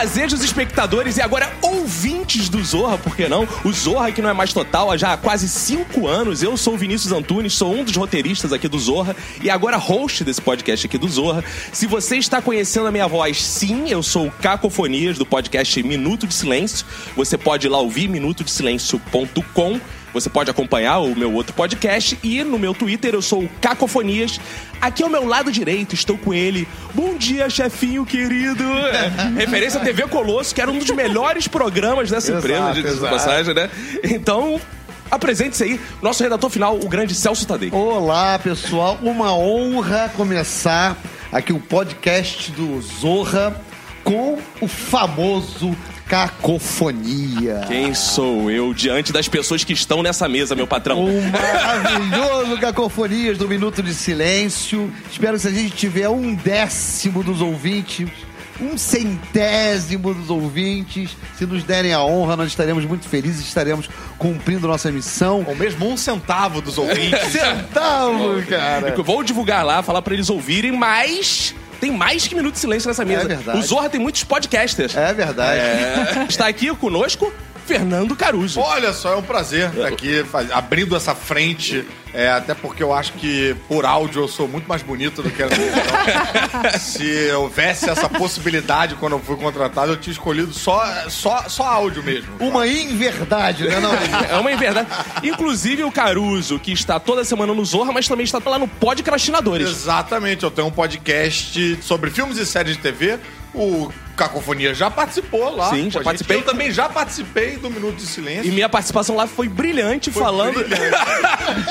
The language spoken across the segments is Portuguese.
fazejos espectadores e agora ouvintes do Zorra, por que não? O Zorra que não é mais total há já quase cinco anos. Eu sou o Vinícius Antunes, sou um dos roteiristas aqui do Zorra e agora host desse podcast aqui do Zorra. Se você está conhecendo a minha voz, sim, eu sou o Cacofonias do podcast Minuto de Silêncio. Você pode ir lá ouvir minutodesilencio.com você pode acompanhar o meu outro podcast e no meu Twitter eu sou o Cacofonias. Aqui ao meu lado direito estou com ele. Bom dia, chefinho querido. Referência à TV Colosso, que era um dos melhores programas dessa Exato, empresa, de exato. passagem, né? Então, apresente-se aí, nosso redator final, o grande Celso Tadei. Olá, pessoal. Uma honra começar aqui o podcast do Zorra com o famoso Cacofonia. Quem sou eu diante das pessoas que estão nessa mesa, meu patrão? O maravilhoso Cacofonias do Minuto de Silêncio. Espero que se a gente tiver um décimo dos ouvintes, um centésimo dos ouvintes, se nos derem a honra, nós estaremos muito felizes, estaremos cumprindo nossa missão. Ou mesmo um centavo dos ouvintes. Centavo, cara. Vou divulgar lá, falar pra eles ouvirem, mas tem mais que Minuto de Silêncio nessa mesa. É verdade. O Zorra tem muitos podcasters. É verdade. É. Está aqui conosco Fernando Caruso. Olha só, é um prazer estar aqui faz- abrindo essa frente. é, até porque eu acho que por áudio eu sou muito mais bonito do que era Se houvesse essa possibilidade quando eu fui contratado, eu tinha escolhido só, só, só áudio mesmo. Uma inverdade, né? Não, É uma verdade. Inclusive o Caruso, que está toda semana no Zorra, mas também está lá no Podcrastinadores. Exatamente, eu tenho um podcast sobre filmes e séries de TV. O Cacofonia já participou lá. Sim, já a gente. participei. Eu também já participei do Minuto de Silêncio. E minha participação lá foi brilhante, Foi falando brilhante.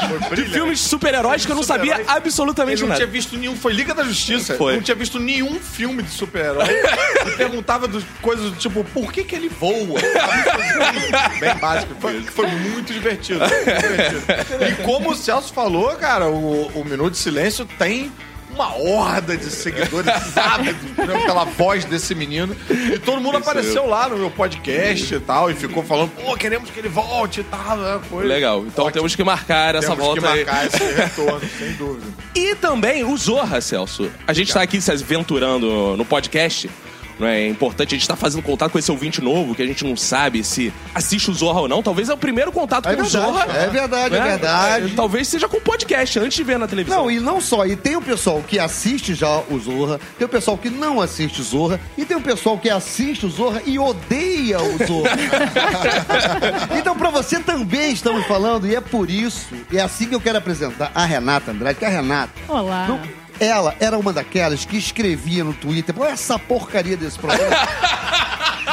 Foi de brilhante. filmes de super-heróis que eu não sabia absolutamente Ele não nada. tinha visto nenhum. Foi Liga da Justiça. Foi. Não tinha visto nenhum filme de super-herói. e perguntava dos, coisas do tipo, por que, que ele voa? Bem básico. Foi, foi muito divertido. muito divertido. E como o Celso falou, cara, o, o Minuto de Silêncio tem. Uma horda de seguidores né, pela voz desse menino. E todo mundo Isso apareceu lá no meu podcast e tal. E ficou falando, pô, queremos que ele volte e tal. né? Foi Legal. Então ótimo. temos que marcar essa Temos volta que aí. marcar esse retorno, sem dúvida. E também o Zorra, Celso. A gente está aqui se aventurando no podcast. Não é? é importante a gente estar fazendo contato com esse ouvinte novo, que a gente não sabe se assiste o Zorra ou não. Talvez é o primeiro contato É com o verdade, Zorra. é verdade, é né? verdade. Talvez seja com o podcast, antes de ver na televisão. Não, e não só. E tem o pessoal que assiste já o Zorra, tem o pessoal que não assiste o Zorra, e tem o pessoal que assiste o Zorra e odeia o Zorra. então, pra você também estamos falando, e é por isso, e é assim que eu quero apresentar a Renata Andrade, que a Renata. Olá. não- ela era uma daquelas que escrevia no Twitter, essa porcaria desse programa.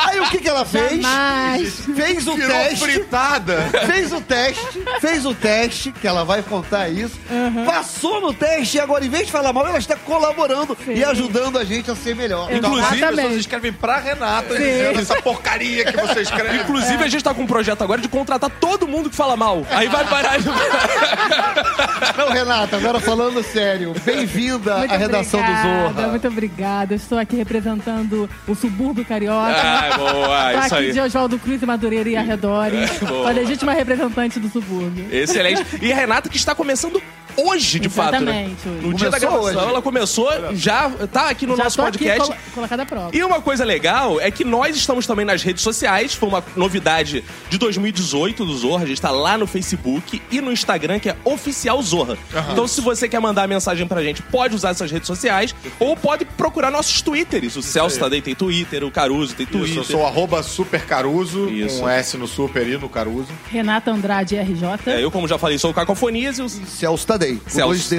Aí o que, que ela fez? Jamais. Fez o Virou teste. fritada. Fez o teste, fez o teste, que ela vai contar isso. Passou no teste e agora, em vez de falar mal, ela está colaborando Sim. e ajudando a gente a ser melhor. Inclusive, as pessoas escrevem pra Renata Sim. dizendo essa porcaria que você escreve. Inclusive, a gente tá com um projeto agora de contratar todo mundo que fala mal. Aí vai parar de. Não, Renata, agora falando sério, bem-vinda à redação obrigada, do Zorra. Muito obrigada. Eu Estou aqui representando o subúrbio carioca. Ah, boa, Tô isso aqui aí. de Oswaldo Cruz e Madureira e arredores. boa. a legítima representante do subúrbio. Excelente. E a Renata que está começando hoje, de fato, né? Exatamente, hoje. No dia da gravação, hoje. ela começou, já tá aqui no Já nosso tô aqui podcast. colo- colocada à prova. E uma coisa legal é que nós estamos também nas redes sociais. Foi uma novidade de 2018 do Zorra. A gente tá lá no Facebook e no Instagram, que é Oficial Zorra. Então, se você quer mandar mensagem pra gente, pode usar essas redes sociais ou pode procurar nossos Twitters. O Celso Tadei tem Twitter, o Caruso tem Twitter. Isso, eu sou arroba supercaruso, Isso. com S no super e no Caruso. Renata Andrade RJ. É, eu, como já falei, sou o Cacofonias e o Celso Tadei, com Celso.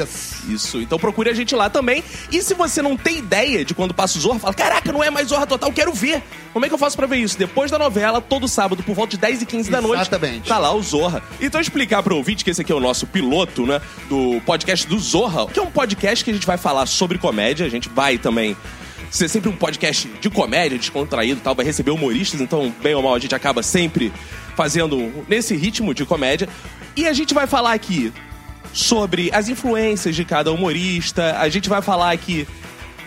Isso, então procure a gente lá também. E se você não tem ideia de quando passa o Zorra, fala: Caraca, não é mais Zorra Total, quero ver. Como é que eu faço pra ver isso? Depois da novela, todo sábado, por volta de 10 e 15 da noite. Exatamente. Tá lá o Zorra. Então explicar pro ouvinte que esse aqui é o nosso piloto, né? Do podcast do Zorra, que é um podcast que a gente vai falar sobre comédia. A gente vai também. Ser sempre um podcast de comédia, descontraído e tal, vai receber humoristas, então, bem ou mal, a gente acaba sempre fazendo nesse ritmo de comédia. E a gente vai falar aqui sobre as influências de cada humorista. A gente vai falar aqui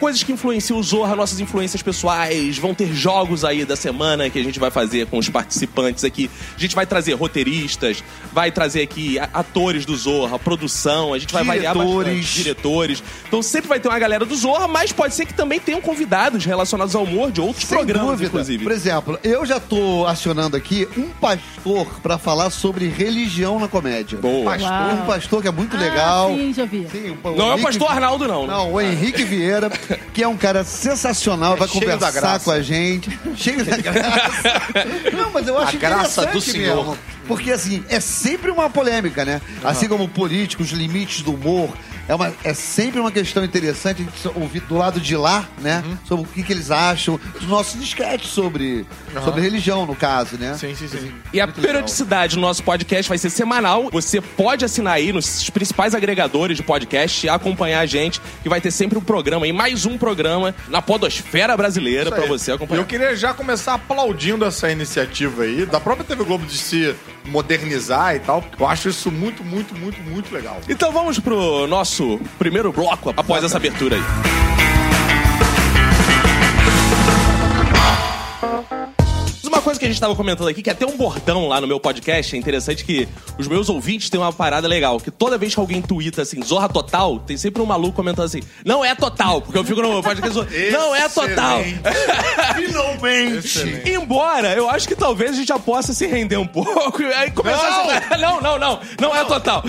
coisas que influenciam o Zorra, nossas influências pessoais. Vão ter jogos aí da semana que a gente vai fazer com os participantes aqui. A gente vai trazer roteiristas, vai trazer aqui atores do Zorra, produção, a gente vai variar Diretores. bastante, diretores. Então sempre vai ter uma galera do Zorra, mas pode ser que também tenham convidados relacionados ao humor de outros Sem programas, dúvida. inclusive. Por exemplo, eu já tô acionando aqui um pastor pra falar sobre religião na comédia. Boa. Pastor, Uau. um pastor que é muito Ah, legal. sim, já vi. Sim, Não é o Henrique- pastor Arnaldo, não. né? Não, o Henrique Vieira, que é um cara sensacional, vai cheio da conversar com a gente. Cheio da graça. Não, mas eu acho A graça do Senhor. mesmo. Porque, assim, é sempre uma polêmica, né? Assim como político, os limites do humor. É, uma, é sempre uma questão interessante a gente ouvir do lado de lá, né? Uhum. Sobre o que, que eles acham dos nossos sketches sobre, sobre religião, no caso, né? Sim, sim, sim. E a Muito legal. periodicidade do nosso podcast vai ser semanal. Você pode assinar aí nos principais agregadores de podcast e acompanhar a gente, que vai ter sempre um programa aí, mais um programa na podosfera brasileira aí. você E acompanhar. eu queria já começar aplaudindo essa iniciativa aí, da própria TV Globo de se modernizar e tal. Eu acho isso muito, muito, muito, muito legal. Então vamos pro nosso primeiro bloco após essa abertura aí. Uma coisa que a gente tava comentando aqui, que é até um bordão lá no meu podcast, é interessante que os meus ouvintes têm uma parada legal, que toda vez que alguém tuita assim, zorra total, tem sempre um maluco comentando assim, não é total, porque eu fico no podcast, zorra, não é total. Finalmente! Embora, eu acho que talvez a gente já possa se render um pouco. e Aí começar a... Não, não, não. Não é total.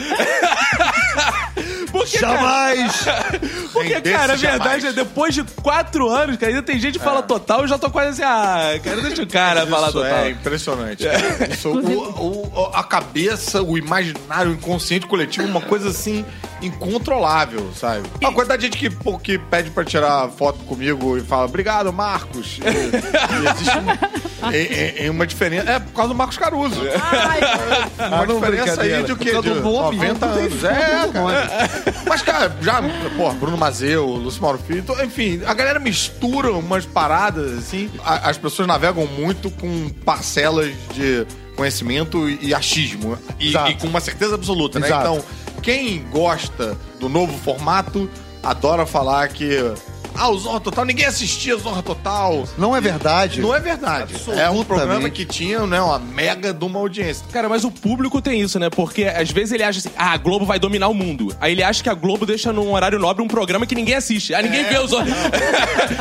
Porque, cara, Jamais! porque, Render-se cara, a jamais. verdade é, depois de quatro anos, cara, ainda tem gente que fala total, eu já tô quase assim, ah, cara, deixa o cara falar Isso total. é impressionante. Isso, o- o- a cabeça, o imaginário, o inconsciente coletivo, uma coisa assim incontrolável, sabe? A quantidade de gente que, que pede pra tirar foto comigo e fala, obrigado, Marcos. E, e existe um- em- em- em uma diferença. É por causa do Marcos Caruso. Uma Ah, diferença aí de o quê? De causa do nome, 90 não tem anos. É, cara. Mas, cara, já, pô, Bruno Mazeu, Lúcio Mauro Filho, então, enfim, a galera mistura umas paradas, assim. A- as pessoas navegam muito com parcelas de conhecimento e achismo. E, e com uma certeza absoluta, né? Exato. Então, quem gosta do novo formato adora falar que. Ah, o Zorra Total, ninguém assistia Zorra Total. Não é verdade. Não é verdade. É um programa que tinha né, uma mega de uma audiência. Cara, mas o público tem isso, né? Porque às vezes ele acha assim, ah, a Globo vai dominar o mundo. Aí ele acha que a Globo deixa num horário nobre um programa que ninguém assiste. Ah, ninguém vê os olhos.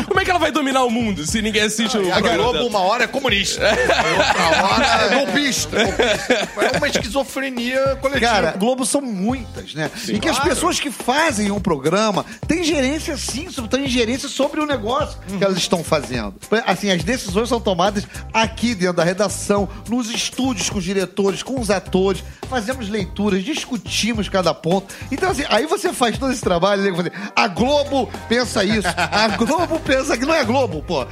Como é que ela vai dominar o mundo se ninguém assiste o A programa Globo, dela? uma hora é comunista. Outra hora É golpista. É uma esquizofrenia coletiva. Cara, Globo são muitas, né? e que as claro. pessoas que fazem um programa têm gerência sim, têm gerência sobre o negócio que elas estão fazendo. Assim, as decisões são tomadas aqui dentro da redação, nos estúdios com os diretores, com os atores, fazemos leituras, discutimos cada ponto. Então, assim, aí você faz todo esse trabalho, né? A Globo pensa isso, a Globo pensa que não é Globo, pô.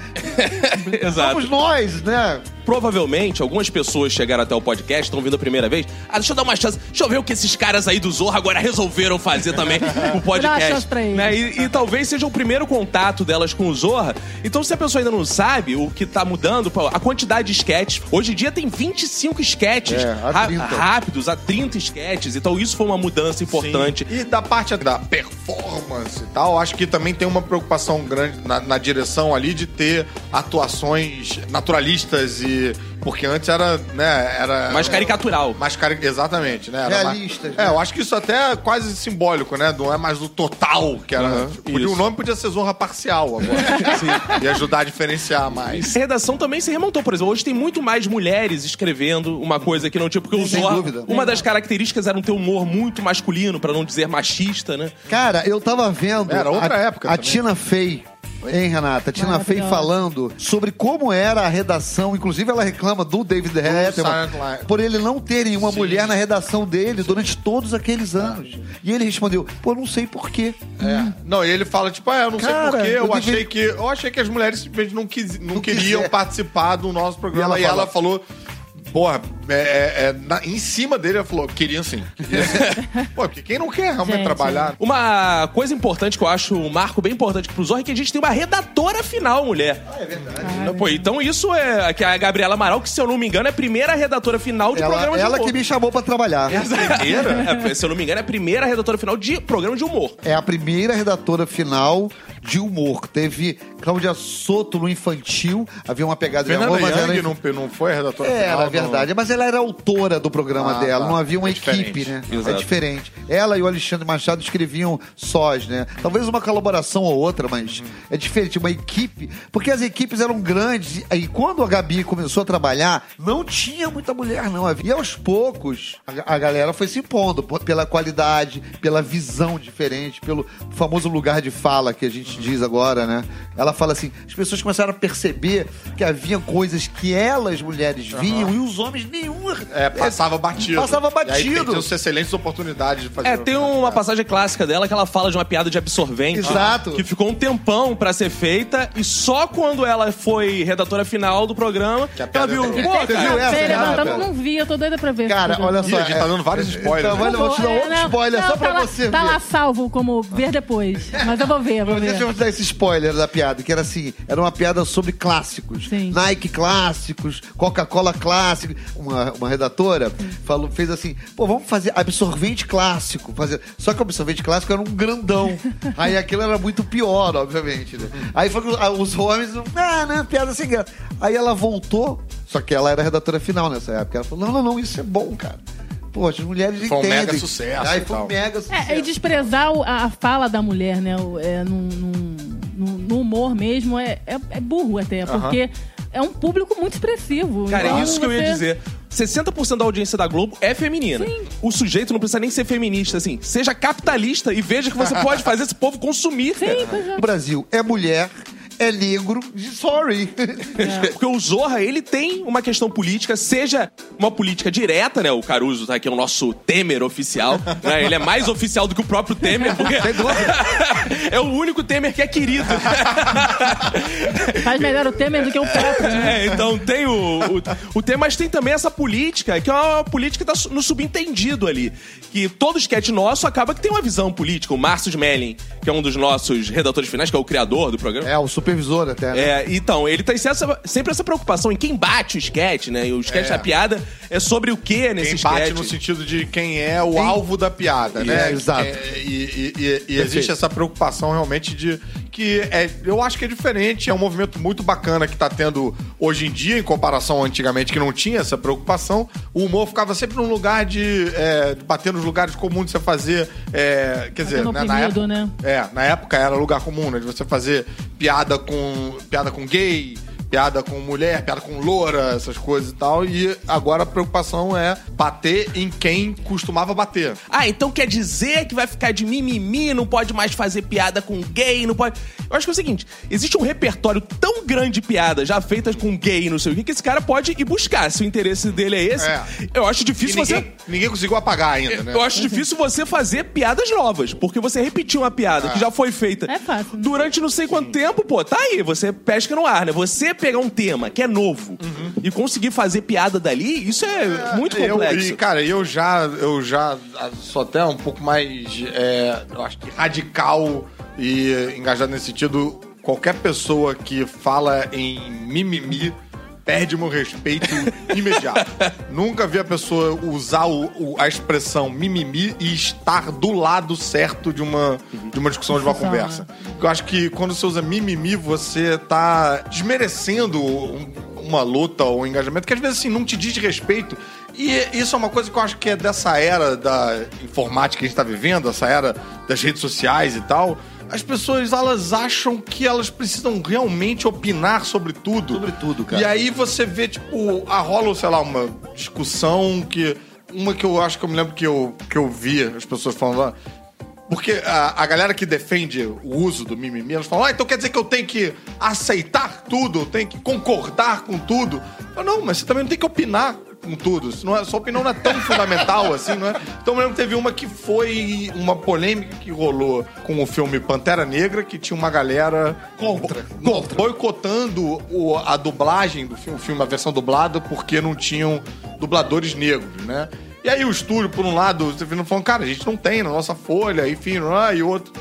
Exato. Somos nós, né? Provavelmente, algumas pessoas chegaram até o podcast, estão vindo a primeira vez. Ah, deixa eu dar uma chance. Deixa eu ver o que esses caras aí do Zorra agora resolveram fazer também com o Vou dar uma podcast. chance pra eles. Né? E, e talvez seja o primeiro contato delas com o Zorra. Então, se a pessoa ainda não sabe o que tá mudando, pô, a quantidade de sketches. Hoje em dia tem 25 sketches É, a ra- 30. rápidos, a 30 sketches. Então, isso foi uma mudança importante. E da parte da performance e tal, acho que também tem uma preocupação grande na, na direção ali de ter atuações naturalistas e. Porque antes era, né, era... Mais caricatural. Mais cari... Exatamente, né? Era Realistas, mais- né? É, eu acho que isso até é quase simbólico, né? Não é mais o total que era... Isso. o nome podia ser Zorra Parcial agora. E ajudar a diferenciar mais. A redação também se remontou, por exemplo. Hoje tem muito mais mulheres escrevendo uma coisa que não tinha. Porque o Sem Zorra. dúvida. Uma das características era um ter humor muito masculino, pra não dizer machista, né? Cara, eu tava vendo. Era outra a, época A também. Tina Fey. Hein, Renata? A Tina Fey falando sobre como era a redação. Inclusive, ela reclama do David Letterman por ele não ter nenhuma Sim. mulher na redação dele durante todos aqueles anos. E ele respondeu: pô, não sei porquê. É. Não, e ele fala, tipo, ah, eu não Cara, sei porquê, eu, eu achei devia- que. Eu achei que as mulheres simplesmente não, quis, não, Não queriam quiser. participar do nosso programa. E E ela ela, falou. Porra, é, é, é, na- em cima dele, ela falou, queria sim. Queria sim. Pô, porque quem não quer realmente Gente, trabalhar? Uma coisa importante que eu acho, um marco bem importante pro Zorra é que a gente tem uma redatora final, mulher. É verdade. Pô, então isso é que a Gabriela Amaral, que se eu não me engano é a primeira redatora final de Ela, programa de ela humor. que me chamou pra trabalhar. É a primeira, é, se eu não me engano, é a primeira redatora final de programa de humor. É a primeira redatora final de humor. Teve Cláudia Soto no infantil. Havia uma pegada de Fernanda amor, mas Young era... não, não foi a redatora É, final? na verdade. Mas ela era autora do programa Ah, dela, tá. não havia uma É equipe, né? Exato. É diferente. Ela e o Alexandre Machado escreviam sós, né? Talvez uma colaboração ou outra, mas é diferente. Uma equipe. Porque as equipes eram grandes. E quando a Gabi começou a trabalhar, não tinha muita mulher, não. Havia aos poucos. A, a galera foi se impondo pela qualidade, pela visão diferente, pelo famoso lugar de fala que a gente diz agora, né? Ela fala assim: as pessoas começaram a perceber que havia coisas que elas, mulheres, viam e os homens nenhum. É, passava batido. Passava E aí batido. excelentes oportunidades de fazer. É, tem uma passagem clássica dela que ela fala de uma piada de absorvente. Exato. Que ficou um tempão pra ser feita e só quando ela foi redatora final do programa Que a ela piada viu, é- pô, Você cara, viu essa, levantando, eu não vi, eu tô doida pra ver. Cara, olha só. Ih, a gente tá dando vários spoilers. Então, olha, eu vou te dar É, outro não, spoiler não, só pra tá lá- você Tá ver. lá salvo como ver depois. Mas eu vou ver, eu vou ver. Deixa eu dar esse spoiler da piada, que era assim, era uma piada sobre clássicos. Sim. Nike clássicos, Coca-Cola clássico. Uma, uma redatora falou, fez assim, pô, vamos fazer absorvente clássico. Fazer... Só que o absorvente clássico era um grandão. Aí aquilo era muito pior, obviamente, né? Aí foi os homens, ah, né, piada sem graça. Aí ela voltou, só que ela era redatora final nessa época. Ela falou, não, não, não, isso é bom, cara. Pô, as mulheres Foi um entendem. mega sucesso Aí e foi um mega sucesso. É, e desprezar a, a fala da mulher, né? É, num, num- num- no humor mesmo, é, é, é burro até, porque é um público muito expressivo. Cara, Então, é isso que eu ia você- dizer. 60% da audiência da Globo é feminina. Sim. O sujeito não precisa nem ser feminista, assim. Seja capitalista e veja que você pode fazer esse povo consumir. Sim, é. O Brasil é mulher, é negro, sorry. Porque o Zorra, ele tem uma questão política, seja uma política direta, né? O Caruso tá aqui, é o nosso Temer oficial. né? Ele é mais oficial do que o próprio Temer, porque é o único Temer que é querido. Faz melhor o Temer do que o próprio, né? É, então tem o, o, o tema, mas tem também essa política, que é uma política que tá no subentendido ali. Que todo sketch nosso acaba que tem uma visão política. O Márcio Smelling, que é um dos nossos redatores finais, que é o criador do programa. É, o supervisor até, né? É, então, ele tem essa- sempre essa preocupação em quem bate o sketch, né? E o sketch É. da piada é sobre o que nesse Quem bate sketch. no sentido de quem é o alvo da piada, né? É, exato. É, e e- e- e existe essa preocupação realmente de que é, eu acho que é diferente, é um movimento muito bacana que tá tendo hoje em dia, em comparação antigamente, que não tinha essa preocupação. O humor ficava sempre num lugar de, é, bater nos lugares comuns de você fazer. é, quer dizer, né, na época, né? É, na época era lugar comum, né? De você fazer piada com, piada com gay, piada com mulher, piada com loura, essas coisas e tal. E agora a preocupação é bater em quem costumava bater. Ah, então quer dizer que vai ficar de mimimi, não pode mais fazer piada com gay, não pode. Eu acho que é o seguinte: existe um repertório tão grande de piadas já feitas com gay, não sei o que, que esse cara pode ir buscar. Se o interesse dele é esse, É. eu acho E difícil ninguém, você. ninguém conseguiu apagar ainda, né? Eu acho difícil você fazer piadas novas, porque você repetiu uma piada que já foi feita É fácil, né? durante não sei quanto tempo, pô, tá aí, você pesca no ar, né? Você pegar um tema que é novo e conseguir fazer piada dali, isso é, muito Eu- complexo. e, cara, eu já, eu já ah, sou até um pouco mais, é, eu acho que radical e engajado nesse sentido. Qualquer pessoa que fala em mimimi perde meu respeito imediato. Nunca vi a pessoa usar o- o- a expressão mimimi e estar do lado certo de uma, de uma discussão, de uma conversa. Porque Eu acho que quando você usa mimimi, você tá desmerecendo um- uma luta ou um engajamento que às vezes assim, não te diz respeito. E isso é uma coisa que eu acho que é dessa era da informática que a gente tá vivendo, essa era das redes sociais e tal. As pessoas, elas acham que elas precisam realmente opinar sobre tudo. Sobre tudo, cara. E aí você vê, tipo, a rola, sei lá, uma discussão que... Uma que eu acho que eu me lembro que eu, que eu vi as pessoas falando lá. Porque a, a galera que defende o uso do mimimi, elas falam, ah, então quer dizer que eu tenho que aceitar tudo, eu tenho que concordar com tudo. Eu, não, mas você também não tem que opinar com tudo. Não é, sua opinião não é tão fundamental assim, não é? Então eu lembro que teve uma que foi uma polêmica que rolou com o filme Pantera Negra, que tinha uma galera Contra. bo- Contra. boicotando o- a dublagem do filme, o filme, a versão dublada, porque não tinham dubladores negros, né? E aí o estúdio, por um lado, você vindo falando, cara, a gente não tem na nossa folha, enfim, é? e o outro,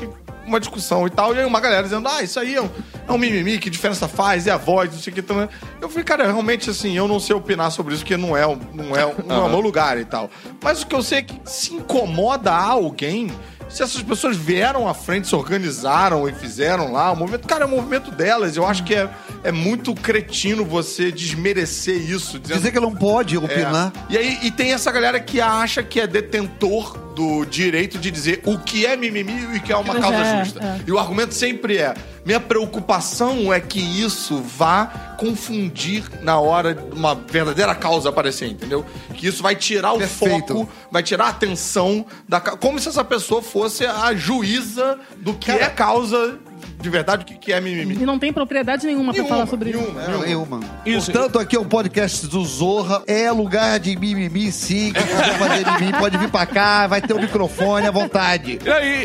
uma discussão e tal. E aí uma galera dizendo, ah, isso aí é um, é um mimimi, que diferença faz, é a voz, não sei o que. Então, eu falei, cara, realmente, assim, eu não sei opinar sobre isso, porque não é, não é, não é o meu lugar e tal. Mas o que eu sei é que se incomoda a alguém... Se essas pessoas vieram à frente, se organizaram e fizeram lá o movimento, cara, é o movimento delas. Eu acho que é, é muito cretino você desmerecer isso. Dizendo, Dizer que não pode é. opinar. E aí e tem essa galera que acha que é detentor do direito de dizer o que é mimimi e o que é uma Mas causa é, justa. é. E o argumento sempre é: minha preocupação é que isso vá confundir na hora de uma verdadeira causa aparecer, entendeu? Que isso vai tirar o Perfeito. foco, vai tirar a atenção da como se essa pessoa fosse a juíza do que Cara- é causa de verdade, o que que é mimimi. E não tem propriedade nenhuma pra Nenhuma, falar sobre isso. nenhuma, Não, nenhuma. nenhuma. Isso. Portanto, aqui é o podcast do Zorra. É lugar de mimimi, sim. Quem quiser fazer mimimi pode vir pra cá, vai ter o microfone à vontade.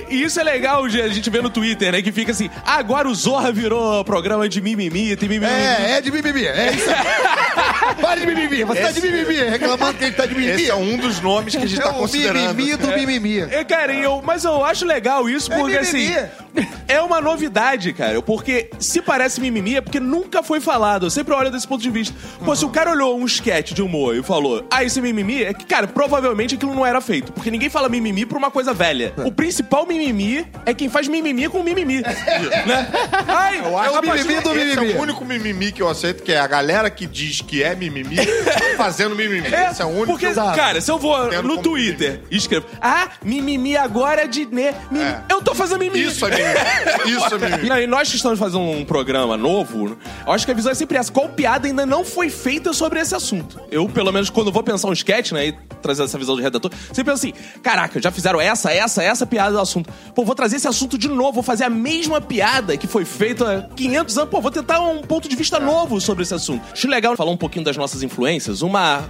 E, e isso é legal, a gente vê no Twitter, né? Que fica assim, ah, agora o Zorra virou programa de mimimi, tem mimimi. É, é de mimimi. É isso aí. Para de mimimi. Você tá de mimimi. Reclamando que ele tá de mimimi. Esse é um dos nomes que a gente É tá considerando. mimimi do mimimi. É, cara, eu, mas eu acho legal isso, É porque mimimi. assim. É uma novidade, cara. Porque se parece mimimi é porque nunca foi falado. Eu sempre olho desse ponto de vista. Pô, se o cara olhou um sketch de humor e falou, ah, esse é mimimi, é que, cara, provavelmente aquilo não era feito. Porque ninguém fala mimimi pra uma coisa velha. O principal mimimi é quem faz mimimi com mimimi. né? Ai, Eu acho a que partir mimimi do esse mimimi. é o único mimimi que eu aceito, que é a galera que diz que é mimimi fazendo mimimi. É, esse é o único porque, que eu cara, se eu vou no Twitter e escrevo, ah, mimimi agora de né, mimimi", É. eu tô fazendo mimimi. Isso é mimimi. Isso é mimimi. E aí, nós que estamos fazendo um programa novo, eu acho que a visão é sempre essa. Qual piada ainda não foi feita sobre esse assunto? Eu, pelo menos, quando vou pensar um sketch, né, e trazer essa visão de redator, sempre penso assim, caraca, já fizeram essa, essa, essa piada do assunto. Pô, vou trazer esse assunto de novo, vou fazer a mesma piada que foi feita há 500 anos. Pô, vou tentar um ponto de vista novo sobre esse assunto. Acho legal falar um pouquinho das nossas influências. Uma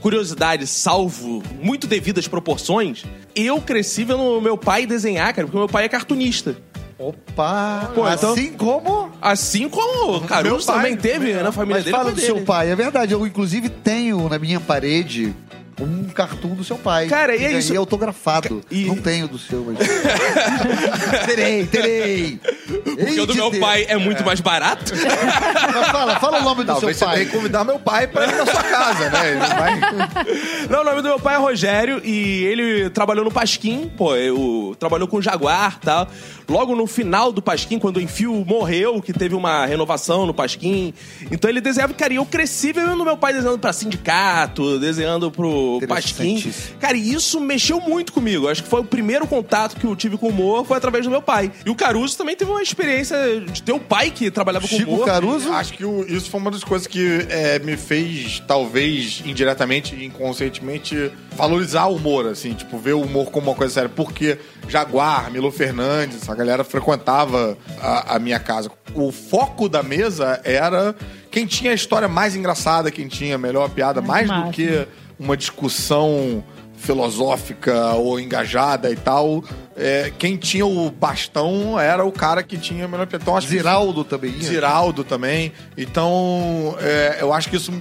curiosidade, salvo muito devidas proporções, eu cresci vendo meu pai desenhar, cara, porque meu pai é cartunista. Opa! Pô, então- assim como... Assim como o Caruso Meu pai também teve na família Mas dele. fala foi do seu dele. pai. É verdade, eu inclusive tenho na minha parede um cartoon do seu pai. Cara, e é isso- autografado. E- Não tenho do seu, mas... terei, terei. Porque o do meu pai é muito mais barato. Mas fala, fala o nome do Talvez seu você pai. tenha que convidar meu pai pra ir na sua casa, né? Vai... Não, o nome do meu pai é Rogério e ele trabalhou no Pasquim, pô, eu, trabalhou com o Jaguar e tal. Logo no final do Pasquim, quando o Enfio morreu, que teve uma renovação no Pasquim. Então ele desenhava, cara, e eu cresci vendo meu pai desenhando pra sindicato, desenhando pro Pasquim. Interessantíssimo. Cara, e isso mexeu muito comigo. Acho que foi o primeiro contato que eu tive com o humor, foi através do meu pai. E o Caruso também teve uma experiência de ter o pai que trabalhava com Chico humor. Caruso. Acho que o- isso foi uma das coisas que é, me fez, talvez, indiretamente e inconscientemente, valorizar o humor, assim, tipo, ver o humor como uma coisa séria. Porque Jaguar, Milo Fernandes, a galera frequentava a, a minha casa. O foco da mesa era quem tinha a história mais engraçada, quem tinha a melhor piada, mais do que uma discussão filosófica ou engajada e tal. É, quem tinha o bastão era o cara que tinha a melhor. Então, acho que Ziraldo também. ia. Ziraldo também. Então, é, eu acho que isso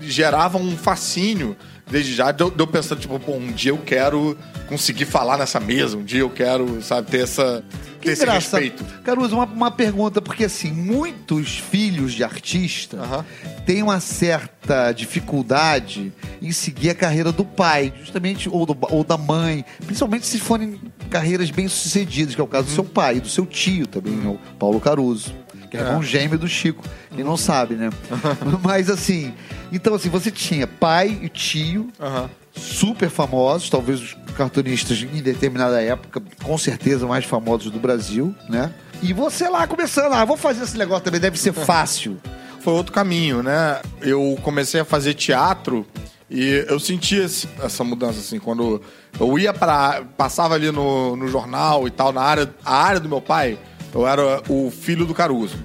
gerava um fascínio desde já. Deu, deu pensando, tipo, pô, um dia eu quero conseguir falar nessa mesa, um dia eu quero, sabe, ter essa. Que ter esse engraçado. respeito. Caruso, uma, uma pergunta, porque assim, muitos filhos de artista Aham. têm uma certa dificuldade em seguir a carreira do pai, justamente, ou, do- ou da mãe, principalmente se forem carreiras bem sucedidas, que é o caso do seu pai, e do seu tio também, né, o Paulo Caruso. Que é irmão gêmeo do Chico. Quem não sabe, né? Mas assim, então assim, você tinha pai e tio, Aham. Super famosos, talvez os cartunistas em determinada época, com certeza mais famosos do Brasil, né? E você lá começando, ah, vou fazer esse negócio também, deve ser fácil. Foi outro caminho, né? Eu comecei a fazer teatro e eu senti esse- essa mudança, assim, quando eu ia para passava ali no, no jornal e tal, na área, a área do meu pai, eu era o filho do Caruso.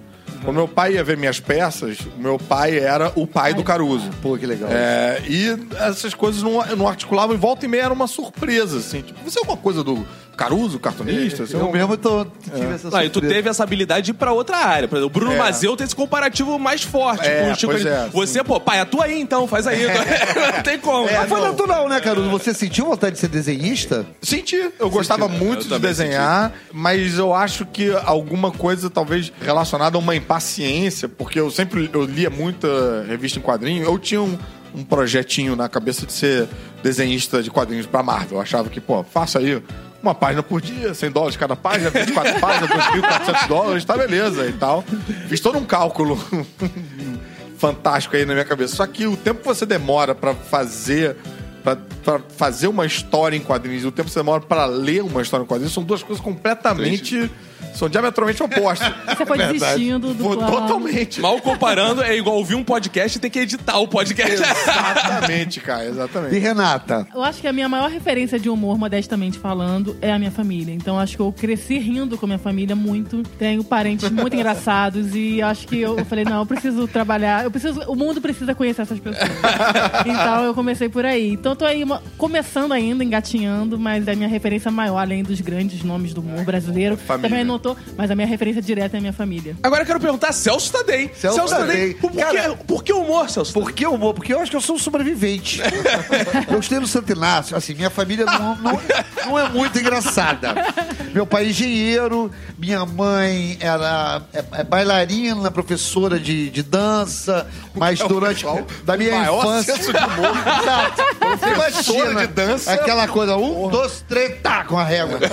Quando meu pai ia ver minhas peças, meu pai era o pai do Caruso. Pô, que legal. É, e essas coisas não, não articulavam e volta e meia era uma surpresa, assim. Tipo, você é alguma coisa do Caruso, cartunista? Você é Eu um- mesmo tô, tive essa Ah, e tu teve essa habilidade de ir pra outra área. Por exemplo, o Bruno É. Mazeu tem esse comparativo mais forte É, com o Chico. pois é, Você, pô, pai, atua aí então, faz aí. não tem como. Mas foi natural, né, Caruso? Você sentiu vontade de ser desenhista? Senti. Eu gostava muito Eu de desenhar, mas eu acho que alguma coisa talvez relacionada a uma impaciência, porque eu sempre eu lia muita revista em quadrinho. Eu tinha um, um projetinho na cabeça de ser desenhista de quadrinhos pra Marvel. Eu achava que, pô, faça aí uma página por dia, 100 dólares cada página, 24 páginas, 2.400 dólares, tá beleza e tal. Fiz todo um cálculo fantástico aí na minha cabeça. Só que o tempo que você demora pra fazer pra fazer uma história em quadrinhos e o tempo que você demora pra ler uma história em quadrinhos são duas coisas completamente são diametralmente opostas. Você foi desistindo do plano. Totalmente. Mal comparando, é igual ouvir um podcast e ter que editar o podcast. Exatamente, cara, E exatamente. Renata? Eu acho que a minha maior referência de humor, modestamente falando, é a minha família. Então acho que eu cresci rindo com a minha família muito. Tenho parentes muito engraçados e acho que eu falei, não, eu preciso trabalhar, eu preciso, o mundo precisa conhecer essas pessoas. então eu comecei por aí. Então tô aí começando ainda, engatinhando, mas a minha referência maior, além dos grandes nomes do humor brasileiro, Família. também não tô, mas a minha referência direta é a minha família. Agora eu quero perguntar, Celso Tadei. Celso Tadei. Por, por Cara- que, por que humor, Celso? Por que humor? Porque eu acho que eu sou um sobrevivente. eu estudei no Santo Inácio, assim, minha família não, não, não é muito engraçada. Meu pai é engenheiro, minha mãe era é, é bailarina, professora de, de dança, mas durante pessoal da minha maior infância. senso de humor. Exato. Professora imagina de dança. aquela coisa, um, dois, três, tá, com a régua.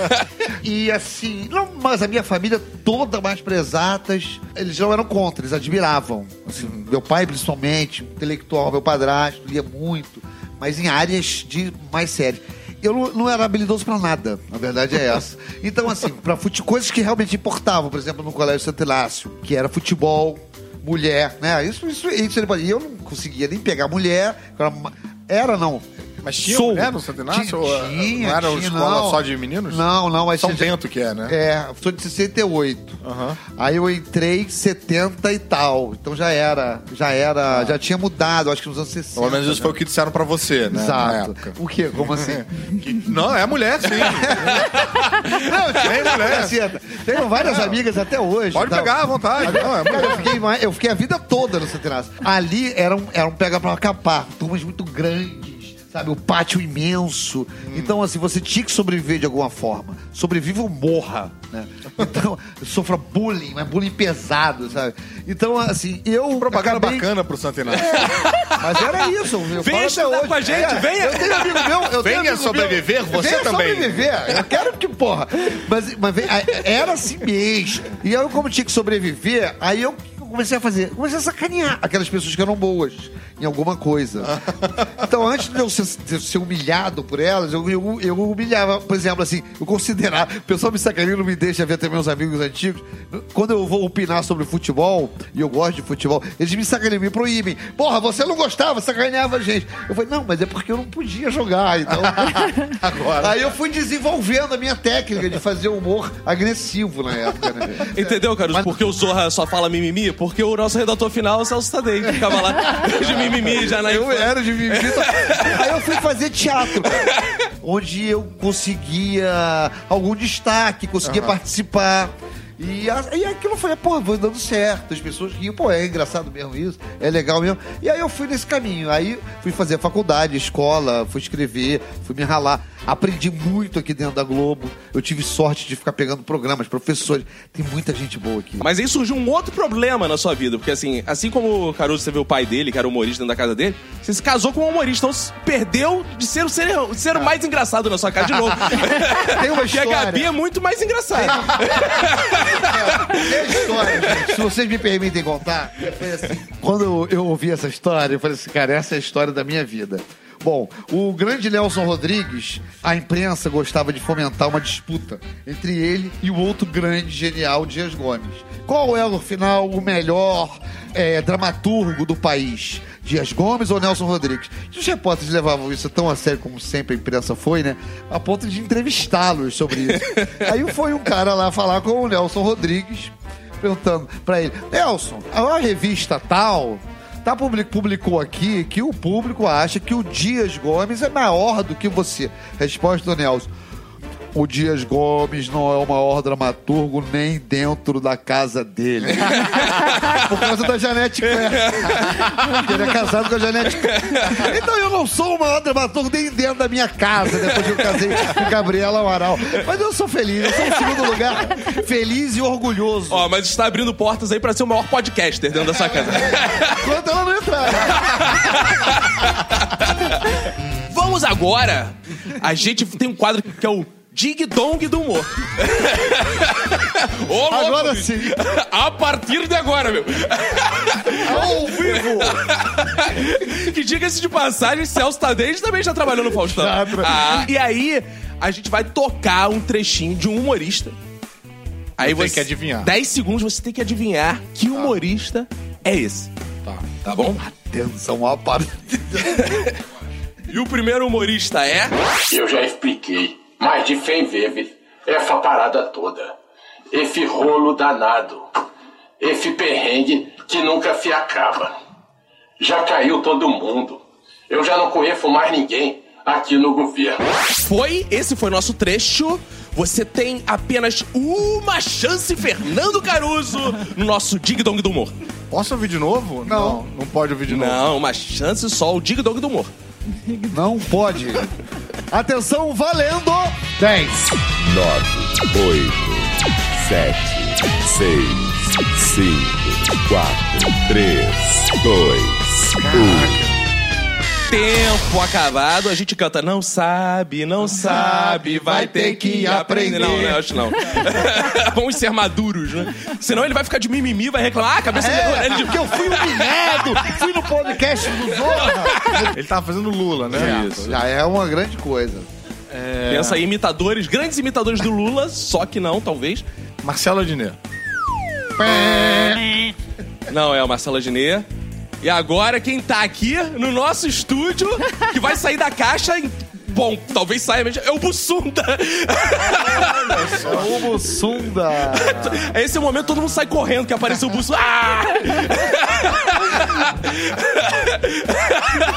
E assim, não, mas a minha família toda mais pra exatas, eles não eram contra, eles admiravam. Assim, meu pai, principalmente, intelectual, meu padrasto, lia muito, mas em áreas de mais sérias. Eu não, era habilidoso pra nada, a verdade é essa. Então, assim, fute... coisas que realmente importavam, por exemplo, no Colégio Santo Inácio, que era futebol, mulher, né? Isso, isso, isso ele. E eu não conseguia nem pegar mulher. Era, era não. Mas tinha Sou. mulher no Santo Inácio? Tinha, tinha, não era uma tinha, escola não. só de meninos? Não, não, mas São tinha- Bento que é, né? É, sou de 68. Aham. Aí eu entrei em 70 e tal. Então já era, já era, já tinha mudado, acho que nos anos 60. Pelo menos isso né? foi o que disseram pra você, né? Exato. O quê? Como assim? Que- não, é mulher, sim. Não, Tem mulher. Caceta. Tenho várias amigas até hoje. Pode tal. pegar à vontade. Não, é eu fiquei, eu fiquei a vida toda no Santenácio. Ali era um, era um pega pra capar, turmas muito grandes, sabe? O pátio imenso. Então, assim, você tinha que sobreviver de alguma forma. Sobreviva ou morra, né? Então, sofra bullying, mas bullying pesado, sabe? Então, assim, eu. Propaganda acabei- bacana pro Santo Inácio. Mas era isso. Eu até estudar hoje. com a gente, É, venha. Eu tenho amigo meu. Eu tenho Venha amigo sobreviver, meu. você venha também. sobreviver. Eu quero que, porra. Mas, mas vem- era assim mesmo. E eu, como tinha que sobreviver, aí eu comecei a fazer. Comecei a sacanear aquelas pessoas que eram boas em alguma coisa. Então, antes de eu ser, de ser humilhado por elas, eu, eu, eu humilhava. Por exemplo, assim, eu considerava. O pessoal me sacaneia, não me deixa ver até meus amigos antigos. Quando eu vou opinar sobre futebol, e eu gosto de futebol, eles me sacaneiam, me proíbem. Porra, você não gostava, sacaneava a gente. Eu falei, não, mas é porque eu não podia jogar. Então. Agora. Aí eu fui desenvolvendo a minha técnica de fazer humor agressivo na época, né? Entendeu, Caruso? Porque o Zorra só fala mimimi? Porque o nosso redator final é o Celso Tadei, que ficava lá de mimimi já na Eu infância. era de mimimi. então- Aí eu fui fazer teatro, onde eu conseguia algum destaque, conseguia participar. E, a- e aquilo foi, pô, foi dando certo. As pessoas riam, pô, é engraçado mesmo isso, é legal mesmo. E aí eu fui nesse caminho. Aí fui fazer faculdade, escola, fui escrever, fui me ralar. Aprendi muito aqui dentro da Globo. Eu tive sorte de ficar pegando programas, professores. Tem muita gente boa aqui. Mas aí surgiu um outro problema na sua vida, porque assim, assim como o Caruso você vê o pai dele, que era humorista dentro da casa dele, você se casou com um humorista, então perdeu de ser o ser, ser o mais engraçado na sua casa de novo. Tem uma Porque a história. Gabi é muito mais engraçada. A história, gente. Se vocês me permitem contar, foi assim. Quando eu, eu ouvi essa história, eu falei assim, cara, essa é a história da minha vida. Bom, o grande Nelson Rodrigues, a imprensa gostava de fomentar uma disputa entre ele e o outro grande, genial Dias Gomes. Qual é, no final, o melhor é, dramaturgo do país? Dias Gomes ou Nelson Rodrigues? Os repórteres levavam isso tão a sério como sempre a imprensa foi, né? A ponto de entrevistá-los sobre isso. Aí foi um cara lá falar com o Nelson Rodrigues perguntando pra ele, Nelson, a revista tal tá, publi- publicou aqui que o público acha que o Dias Gomes é maior do que você. Resposta do Nelson. O Dias Gomes não é o maior dramaturgo nem dentro da casa dele. Por causa da Janete Claire. Ele é casado com a Janete Claire. Então eu não sou o maior dramaturgo nem dentro da minha casa, depois que eu casei com Gabriela Amaral. Mas eu sou feliz, eu sou em segundo lugar, feliz e orgulhoso. Ó, mas está abrindo portas aí pra ser o maior podcaster dentro da sua casa. Enquanto ela não entrar. Vamos agora. A gente tem um quadro que é o Dig Dong do Humor. Ô, louco, Agora bicho. sim. A partir de agora, meu. Ao vivo. Que diga-se de passagem, Celso Tadez também já trabalhou no Faustão. Já, pra- Ah, e aí, a gente vai tocar um trechinho de um humorista. Aí Tem você que adivinhar. 10 segundos você tem que adivinhar que humorista é esse. Tá. Tá bom? Atenção, a parte. E o primeiro humorista é. Eu já expliquei, mas de fé vive essa parada toda. Esse rolo danado. Esse perrengue que nunca se acaba. Já caiu todo mundo. Eu já não conheço mais ninguém aqui no governo. Foi, esse foi nosso trecho. Você tem apenas uma chance, Fernando Caruso, no nosso Dig Dong do Humor. Posso ouvir de novo? Não. Não, pode ouvir de novo. Não, uma chance só, o Dig Dong do Humor. Não pode. Atenção, valendo. 10. 9, 8, 7, 6, 5, 4, 3, 2, 1. Tempo acabado, a gente canta Não sabe, não sabe, vai ter que aprender. Não, não, acho não. Vamos ser maduros, né? Senão ele vai ficar de mimimi, vai reclamar, ah, cabeça de... É, Ele de... porque eu fui humilhado. Fui no podcast do Zorra. Ele tava fazendo Lula, né? Isso. Já é uma grande coisa. Pensa aí, imitadores, grandes imitadores do Lula, só que não, talvez. Marcelo Adnet. Não, é o Marcelo Adnet. E agora, quem tá aqui no nosso estúdio, que vai sair da caixa em... Bom, talvez saia mesmo. É o Bussunda. O Mussunda. Esse é o momento todo mundo sai correndo que apareceu o Bussunda. Ah!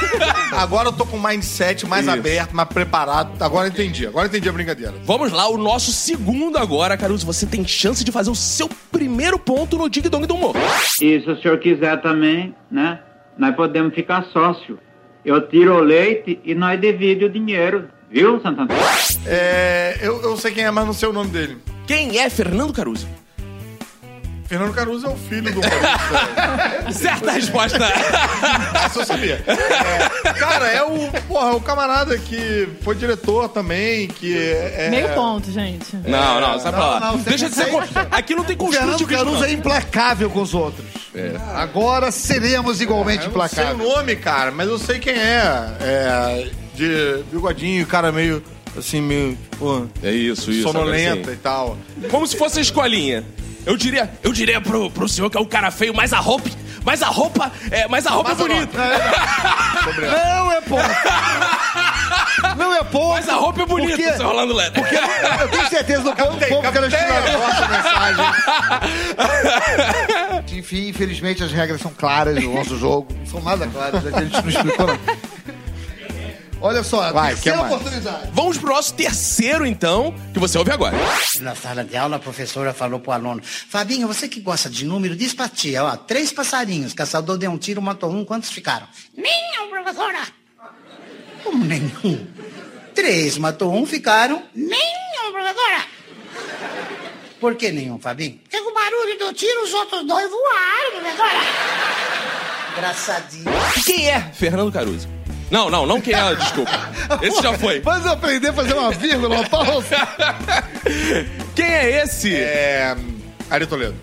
Agora eu tô com o mindset mais Isso. aberto, mais preparado. Agora entendi. Agora entendi a brincadeira. Vamos lá, o nosso segundo agora, Caruso. Você tem chance de fazer o seu primeiro ponto no Dig Dong do Humor. E se o senhor quiser também, né? Nós podemos ficar sócio. Eu tiro o leite e nós dividimos o dinheiro. Viu, Santo Antônio? É, eu, eu sei quem é, mas não sei o nome dele. Quem é Fernando Caruso? Fernando Caruso é o filho do. Certa resposta. Essa eu sabia. É, cara, é o, porra, o camarada que foi diretor também, que é... Meio ponto, gente. Não, não, sai pra lá. não, Deixa de ser. Aqui não tem O construto Fernando Caruso não. é implacável com os outros. Agora seremos igualmente Eu não sei o implacáveis. nome, cara, mas eu sei quem é. É, de bigodinho, cara meio, assim, meio, pô, É isso, isso. sonolenta e tal. Como se fosse a escolinha. Eu diria, eu diria pro, pro senhor que é o cara feio, mas a roupa. Mas a roupa. É, mas a roupa é bonita. Não é ponto. Não é ponto. Mas a roupa é bonita, Porque- seu Rolando Leto. Eu tenho certeza do povo, povo que era estudador. Enfim, infelizmente as regras são claras do nosso jogo. Não são nada claras, já que a gente não explicou, não. Olha só, Vai, terceira que mais? oportunidade. Vamos pro nosso terceiro, então, que você ouve agora. Na sala de aula, a professora falou pro aluno: Fabinho, você que gosta de número, diz pra tia, ó, três passarinhos, caçador deu um tiro, matou um, quantos ficaram? Nenhum, professora. Como nenhum? Três matou um, ficaram? Nenhum, professora. Por que nenhum, Fabinho? Porque com o barulho do tiro, os outros dois voaram, professora. Engraçadinho. Quem é Fernando Caruso? Não, não, não quem desculpa. Esse já foi. Eu aprender a fazer uma vírgula, uma pausa. Quem é esse? É. Ari Toledo.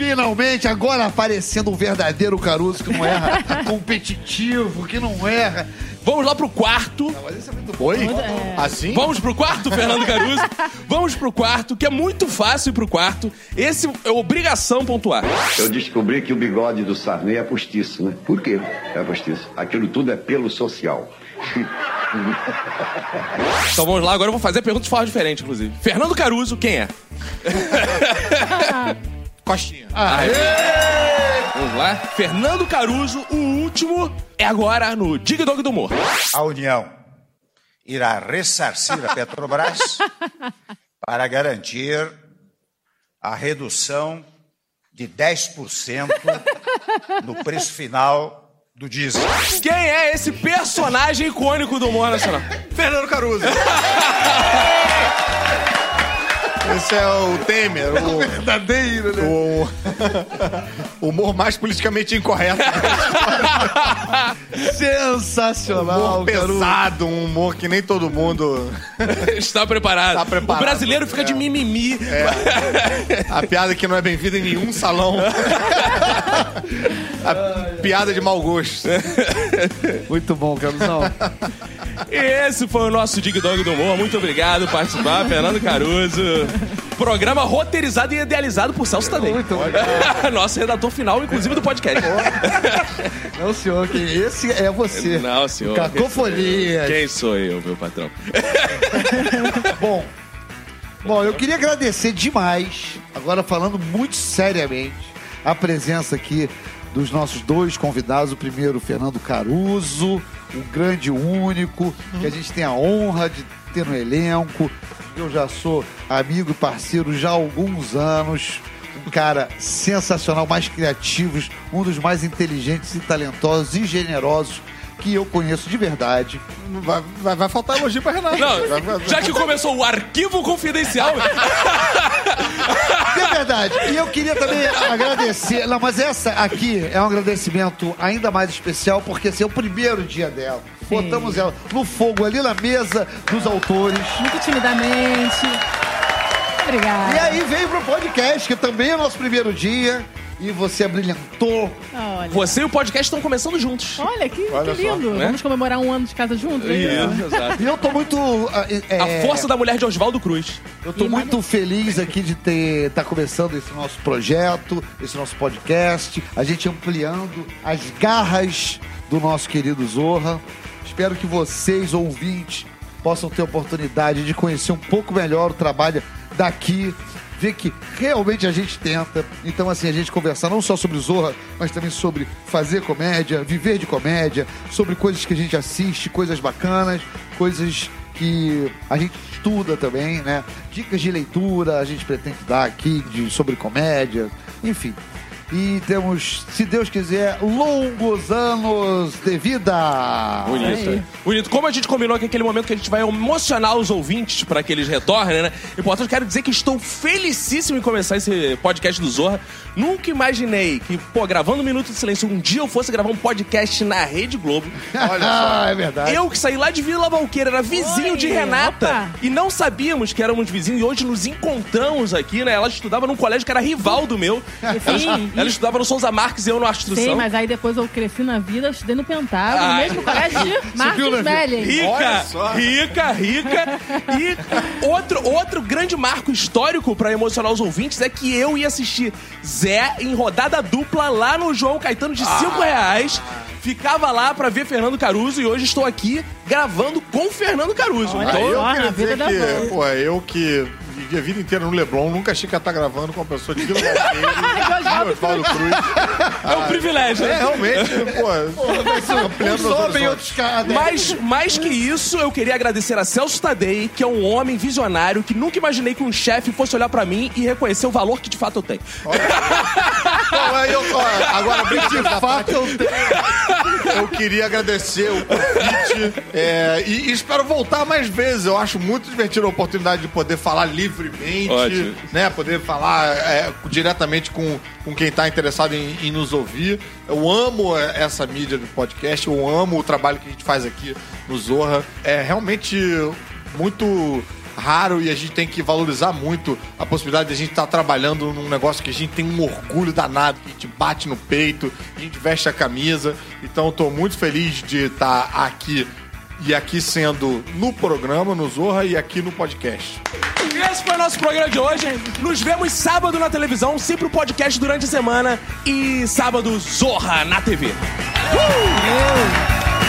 Finalmente, agora aparecendo um verdadeiro Caruso que não erra. competitivo, que não erra. Vamos lá pro quarto. Mas isso é muito bom. Oi? Assim? Vamos pro quarto, Fernando Caruso. Vamos pro quarto, que é muito fácil ir pro quarto. Esse é obrigação pontuar. Eu descobri que o bigode do Sarney é postiço, né? Por quê? É postiço. Aquilo tudo é pelo social. Então vamos lá, agora eu vou fazer a pergunta de forma diferente, inclusive. Fernando Caruso, quem é? Coxinha. Vamos lá. Fernando Caruso, o último, é agora no Dig Dog do Humor. A União irá ressarcir a Petrobras para garantir a redução de 10% no preço final do diesel. Quem é esse personagem icônico do humor nacional? Fernando Caruso. Esse é o Temer, o Verdadeiro, né? o o humor mais politicamente incorreto. Sensacional, humor pesado, um humor que nem todo mundo. Está preparado. Tá preparado. O brasileiro fica de mimimi. A piada que não é bem-vinda em nenhum salão. A piada de mau gosto. Muito bom, Carusão. Esse foi o nosso Dig Dog do Humor. Muito obrigado por participar, Fernando Caruso. Programa roteirizado e idealizado por Celso Tadei. Muito Nosso redator final, inclusive, do podcast. Não, senhor, que esse é você. Não, senhor. Cacofonia. Quem sou eu, meu patrão? Bom, bom, eu queria agradecer demais, agora falando muito seriamente, a presença aqui dos nossos dois convidados. O primeiro, Fernando Caruso, um grande único, que a gente tem a honra de ter no elenco. Eu já sou amigo e parceiro já há alguns anos. Um cara sensacional, mais criativos, um dos mais inteligentes e talentosos e generosos que eu conheço de verdade. Vai, vai, vai faltar elogio pra Renato. Não, Vai- vai- já que começou o arquivo confidencial. É verdade. E eu queria também agradecer. Não, mas essa aqui é um agradecimento ainda mais especial, porque esse é o primeiro dia dela. Botamos ela no fogo ali na mesa dos autores. Muito timidamente. Obrigada. E aí veio pro podcast, que também é o nosso primeiro dia. E você abrilhantou. Olha. Você e o podcast estão começando juntos. Olha que, Olha que só, lindo. né? Vamos comemorar um ano de casa juntos? é isso? exato. E eu tô muito. ah, é, A força da mulher de Oswaldo Cruz. Eu tô E muito feliz aqui de ter estar começando esse nosso projeto, esse nosso podcast, a gente ampliando as garras do nosso querido Zorra. Espero que vocês, ouvintes, possam ter a oportunidade de conhecer um pouco melhor o trabalho daqui, ver que realmente a gente tenta. Então, assim, a gente conversar não só sobre Zorra, mas também sobre fazer comédia, viver de comédia, sobre coisas que a gente assiste, coisas bacanas, coisas que a gente estuda também, né? Dicas de leitura a gente pretende dar aqui de, sobre comédia, enfim. E temos, se Deus quiser, longos anos de vida. Bonito. Bonito. Como a gente combinou que aquele momento que a gente vai emocionar os ouvintes para que eles retornem, né? E, portanto, quero dizer que estou felicíssimo em começar esse podcast do Zorra. Nunca imaginei que, pô, gravando um Minuto de Silêncio, um dia eu fosse gravar um podcast na Rede Globo. Olha só. Ah, é verdade. Eu que saí lá de Vila Valqueira, era vizinho Oi, de Renata. opa. E não sabíamos que éramos vizinhos. E hoje nos encontramos aqui, né? Ela estudava num colégio que era rival do meu. Sim, Ela estudava no Souza Marques e eu no Arte Instrução. Sim, mas aí depois eu cresci na vida, eu estudei no Pentágono, Ah. no mesmo colégio de na Marcos. Rica, Olha só. rica, rica. E outro, outro grande marco histórico pra emocionar os ouvintes é que eu ia assistir Zé em rodada dupla lá no João Caetano de 5 reais. Ficava lá pra ver Fernando Caruso e hoje estou aqui gravando com Fernando Caruso. Olha Então, Eu ó, queria na vida dizer da que, pô, eu que vivi a vida inteira no Leblon, nunca achei que ia estar gravando com uma pessoa de Vila Valqueira, Oswaldo Cruz. é um privilégio. É, né? realmente, pô, ampliando Uns meus sobem, outros cadem. Mas, mais que isso, eu queria agradecer a Celso Tadei, que é um homem visionário que nunca imaginei que um chefe fosse olhar pra mim e reconhecer o valor que de fato eu tenho. Bom, aí eu, ó, agora, De fato, parte, eu tenho. eu queria agradecer o convite é, e, e espero voltar mais vezes. Eu acho muito divertido a oportunidade de poder falar livremente, Ótimo. né? Poder falar é, diretamente com, com quem está interessado em, em nos ouvir. Eu amo é, essa mídia do podcast, eu amo o trabalho que a gente faz aqui no Zorra. É realmente muito raro e a gente tem que valorizar muito a possibilidade de a gente estar trabalhando num negócio que a gente tem um orgulho danado, que a gente bate no peito, a gente veste a camisa. Então estou muito feliz de estar aqui e aqui sendo no programa, no Zorra e aqui no podcast. Esse foi o nosso programa de hoje. Nos vemos sábado na televisão, sempre o podcast durante a semana e sábado Zorra na TV. Uh!